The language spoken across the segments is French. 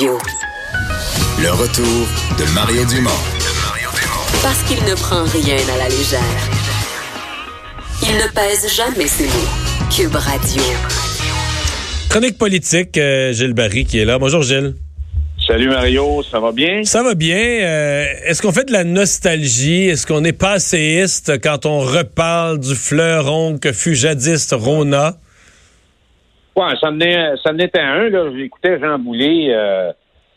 Le retour de Mario Dumont. Parce qu'il ne prend rien à la légère. Il ne pèse jamais ses mots. Cube Radio. Chronique politique, euh, Gilles Barry qui est là. Bonjour Gilles. Salut Mario, ça va bien? Ça va bien. Euh, Est-ce qu'on fait de la nostalgie? Est-ce qu'on est passéiste quand on reparle du fleuron que fut jadis Rona? Ouais, ça en était un. Là. J'écoutais Jean Boulet, euh,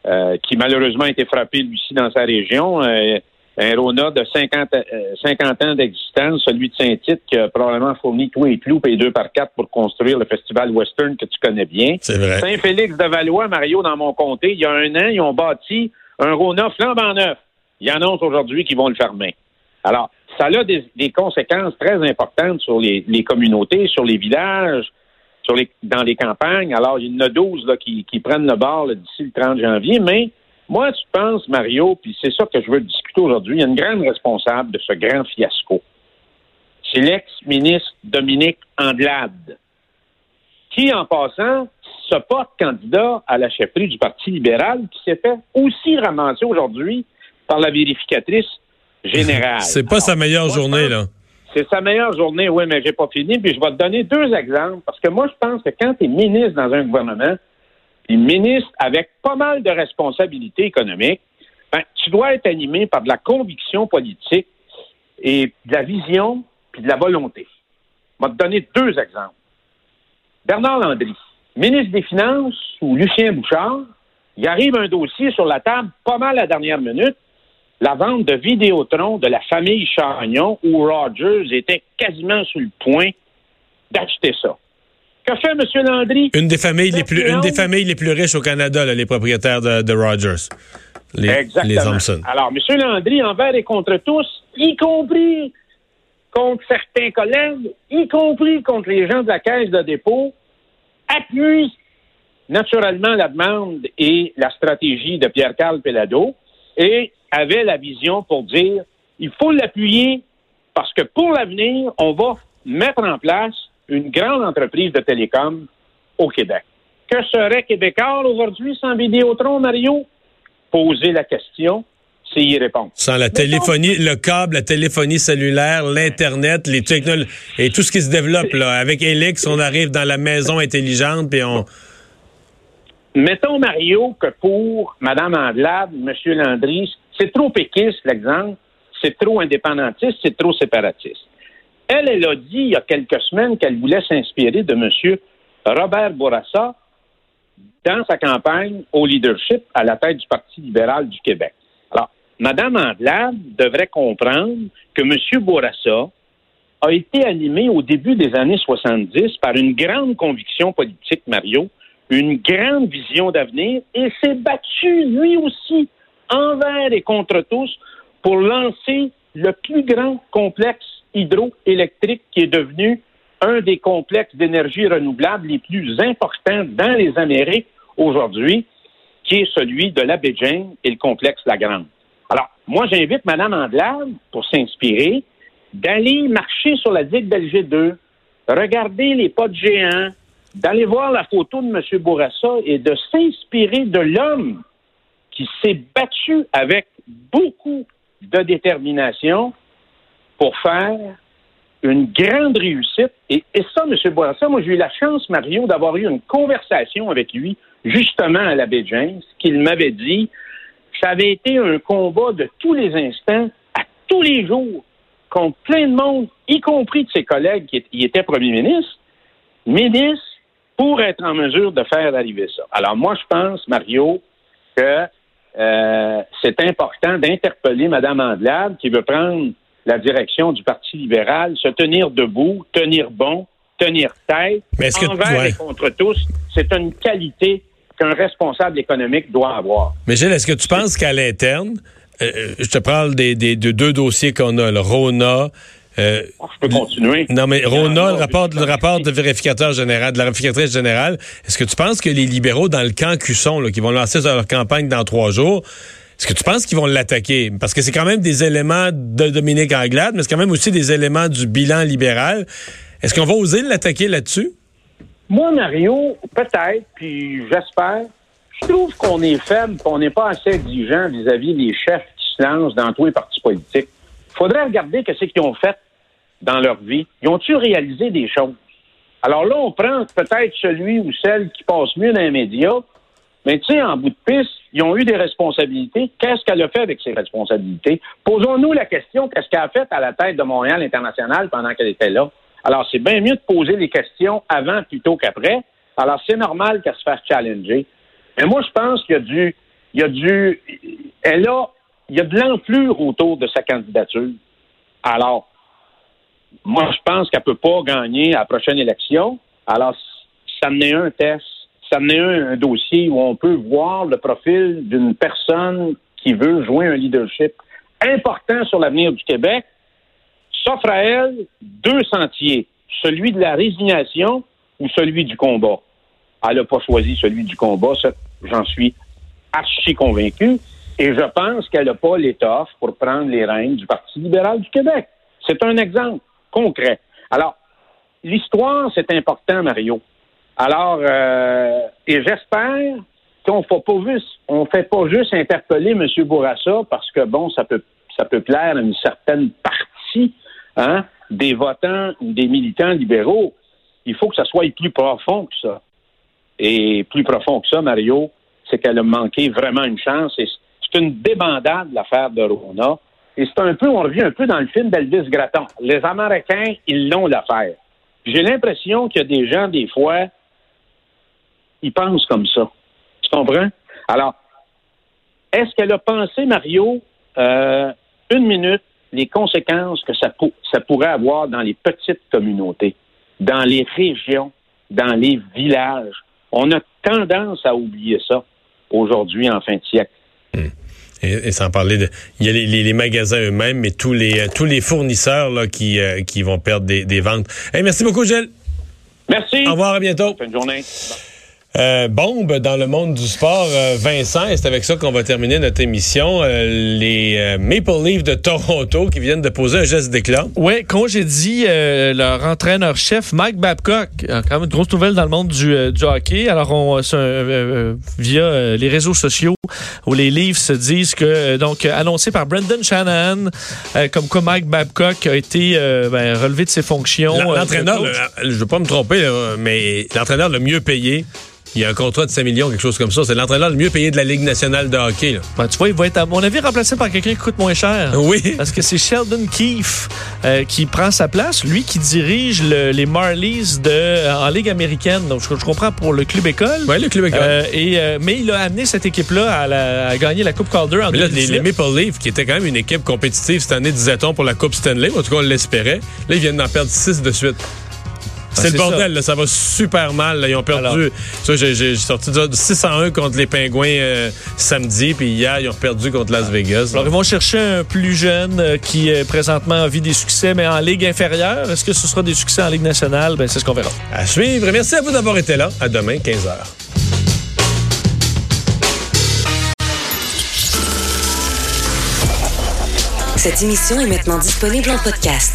euh, qui malheureusement a été frappé lui aussi dans sa région. Euh, un Rona de 50, euh, 50 ans d'existence, celui de Saint-Tite, qui a probablement fourni tous les clous et deux par quatre pour construire le festival western que tu connais bien. C'est vrai. Saint-Félix de Valois, Mario, dans mon comté, il y a un an, ils ont bâti un Rona flambant neuf. Ils annoncent aujourd'hui qu'ils vont le fermer. Alors, ça a des, des conséquences très importantes sur les, les communautés, sur les villages, sur les, dans les campagnes. Alors, il y en a 12 là, qui, qui prennent le bord d'ici le 30 janvier. Mais moi, tu penses, Mario, puis c'est ça que je veux discuter aujourd'hui, il y a une grande responsable de ce grand fiasco. C'est l'ex-ministre Dominique Andelade, qui, en passant, se porte candidat à la chefferie du Parti libéral, qui s'est fait aussi ramasser aujourd'hui par la vérificatrice générale. C'est pas sa meilleure je journée, pense- là. C'est sa meilleure journée, oui, mais j'ai pas fini. Puis je vais te donner deux exemples. Parce que moi, je pense que quand tu es ministre dans un gouvernement, puis ministre avec pas mal de responsabilités économiques, ben, tu dois être animé par de la conviction politique et de la vision puis de la volonté. Je vais te donner deux exemples. Bernard Landry, ministre des Finances ou Lucien Bouchard, il arrive un dossier sur la table pas mal à la dernière minute la vente de Vidéotron de la famille Chagnon, où Rogers était quasiment sur le point d'acheter ça. Que fait M. Landry? Une des familles les plus, une des familles les plus riches au Canada, là, les propriétaires de, de Rogers. Les, Exactement. les Thompson. Alors, M. Landry, envers et contre tous, y compris contre certains collègues, y compris contre les gens de la Caisse de dépôt, appuie naturellement la demande et la stratégie de Pierre-Carl Pelado et avait la vision pour dire il faut l'appuyer parce que pour l'avenir, on va mettre en place une grande entreprise de télécom au Québec. Que serait Québécois aujourd'hui sans Vidéotron, Mario? Poser la question, c'est y répondre. Sans la téléphonie, le câble, la téléphonie cellulaire, l'Internet, les technologies et tout ce qui se développe, là. Avec Elix, on arrive dans la maison intelligente, puis on. Mettons, Mario, que pour Mme Andelade, M. Landry, c'est trop péquiste, l'exemple, c'est trop indépendantiste, c'est trop séparatiste. Elle, elle a dit il y a quelques semaines qu'elle voulait s'inspirer de M. Robert Bourassa dans sa campagne au leadership à la tête du Parti libéral du Québec. Alors, Mme Andelade devrait comprendre que M. Bourassa a été animé au début des années 70 par une grande conviction politique, Mario, une grande vision d'avenir et s'est battu lui aussi envers et contre tous pour lancer le plus grand complexe hydroélectrique qui est devenu un des complexes d'énergie renouvelable les plus importants dans les Amériques aujourd'hui, qui est celui de la James et le complexe La Grande. Alors, moi, j'invite Mme Andelade, pour s'inspirer, d'aller marcher sur la digue d'Alger 2, regarder les pas de géants, d'aller voir la photo de M. Bourassa et de s'inspirer de l'homme qui s'est battu avec beaucoup de détermination pour faire une grande réussite. Et, ça, M. Bourassa, moi, j'ai eu la chance, Mario, d'avoir eu une conversation avec lui, justement à la baie James, qu'il m'avait dit ça avait été un combat de tous les instants, à tous les jours, contre plein de monde, y compris de ses collègues qui qui étaient premiers ministres, ministres, pour être en mesure de faire arriver ça. Alors moi, je pense, Mario, que euh, c'est important d'interpeller Mme Andelade qui veut prendre la direction du Parti libéral, se tenir debout, tenir bon, tenir tête, Mais est-ce que- envers ouais. et contre tous. C'est une qualité qu'un responsable économique doit avoir. Mais Gilles, est-ce que tu penses qu'à l'interne, euh, je te parle des, des- de deux dossiers qu'on a, le Rona. Euh, je peux continuer. non, mais Rona, le rapport, le rapport de vérificateur général, de la vérificatrice générale, est-ce que tu penses que les libéraux dans le camp Cusson, là, qui vont lancer leur campagne dans trois jours, est-ce que tu penses qu'ils vont l'attaquer? Parce que c'est quand même des éléments de Dominique Anglade, mais c'est quand même aussi des éléments du bilan libéral. Est-ce qu'on va oser l'attaquer là-dessus? Moi, Mario, peut-être, puis j'espère, je trouve qu'on est faible, qu'on n'est pas assez exigeant vis-à-vis des chefs qui se lancent dans tous les partis politiques. Faudrait regarder ce qu'ils ont fait dans leur vie. Ils ont-tu réalisé des choses? Alors là, on prend peut-être celui ou celle qui passe mieux dans les médias, mais tu sais, en bout de piste, ils ont eu des responsabilités. Qu'est-ce qu'elle a fait avec ces responsabilités? Posons-nous la question, qu'est-ce qu'elle a fait à la tête de Montréal International pendant qu'elle était là? Alors, c'est bien mieux de poser les questions avant plutôt qu'après. Alors, c'est normal qu'elle se fasse challenger. Mais moi, je pense qu'il y a du, il y a du, elle a, il y a de l'enflure autour de sa candidature. Alors, moi, je pense qu'elle peut pas gagner à la prochaine élection. Alors, ça n'est un test, ça n'est un, un dossier où on peut voir le profil d'une personne qui veut jouer un leadership important sur l'avenir du Québec. S'offre à elle deux sentiers, celui de la résignation ou celui du combat. Elle n'a pas choisi celui du combat, j'en suis archi convaincu. Et je pense qu'elle n'a pas l'étoffe pour prendre les rênes du Parti libéral du Québec. C'est un exemple concret. Alors, l'histoire, c'est important, Mario. Alors, euh, et j'espère qu'on ne fait pas juste, interpeller M. Bourassa parce que bon, ça peut, ça peut plaire à une certaine partie hein, des votants des militants libéraux. Il faut que ça soit plus profond que ça. Et plus profond que ça, Mario, c'est qu'elle a manqué vraiment une chance. C'est une débandade, l'affaire de Rona. Et c'est un peu, on revient un peu dans le film d'Elvis Gratton. Les Américains, ils l'ont l'affaire. J'ai l'impression qu'il y a des gens, des fois, ils pensent comme ça. Tu comprends? Alors, est-ce qu'elle a pensé, Mario, euh, une minute, les conséquences que ça, pour, ça pourrait avoir dans les petites communautés, dans les régions, dans les villages? On a tendance à oublier ça aujourd'hui en fin de siècle. Et, et, sans parler de, il y a les, les, les magasins eux-mêmes, mais tous les tous les fournisseurs là, qui euh, qui vont perdre des, des ventes. Hey, merci beaucoup, Gilles. Merci. Au revoir, à bientôt. Bonne journée. Euh, bombe dans le monde du sport, euh, Vincent, et c'est avec ça qu'on va terminer notre émission. Euh, les euh, Maple Leafs de Toronto qui viennent de poser un geste d'éclat. Oui, congédie leur entraîneur-chef, Mike Babcock. Quand même une grosse nouvelle dans le monde du, du hockey. Alors, on, via les réseaux sociaux, où les Leafs se disent que, donc, annoncé par Brendan Shanahan, comme quoi Mike Babcock a été ben, relevé de ses fonctions. L'entraîneur, je ne veux pas me tromper, mais l'entraîneur le mieux payé il y a un contrat de 5 millions, quelque chose comme ça. C'est l'entraîneur le mieux payé de la Ligue nationale de hockey. Ben, tu vois, il va être, à mon avis, remplacé par quelqu'un qui coûte moins cher. Oui. Parce que c'est Sheldon Keefe euh, qui prend sa place. Lui qui dirige le, les Marlies de, euh, en Ligue américaine. Donc, je, je, comprends pour le club école. Oui, le club école. Euh, et, mais il a amené cette équipe-là à, gagner la Coupe Calder en mais là, les, les, Maple Leafs, qui était quand même une équipe compétitive cette année, disait-on, pour la Coupe Stanley. En tout cas, on l'espérait. Là, ils viennent d'en perdre 6 de suite. C'est ah, le bordel, ça. Là, ça va super mal. Là. Ils ont perdu. J'ai sorti de 601 contre les Pingouins euh, samedi, puis hier, ils ont perdu contre Las Vegas. Alors, ils vont chercher un plus jeune euh, qui est présentement vit des succès, mais en Ligue inférieure. Est-ce que ce sera des succès en Ligue nationale? Ben, c'est ce qu'on verra. À suivre. Merci à vous d'avoir été là. À demain, 15h. Cette émission est maintenant disponible en podcast.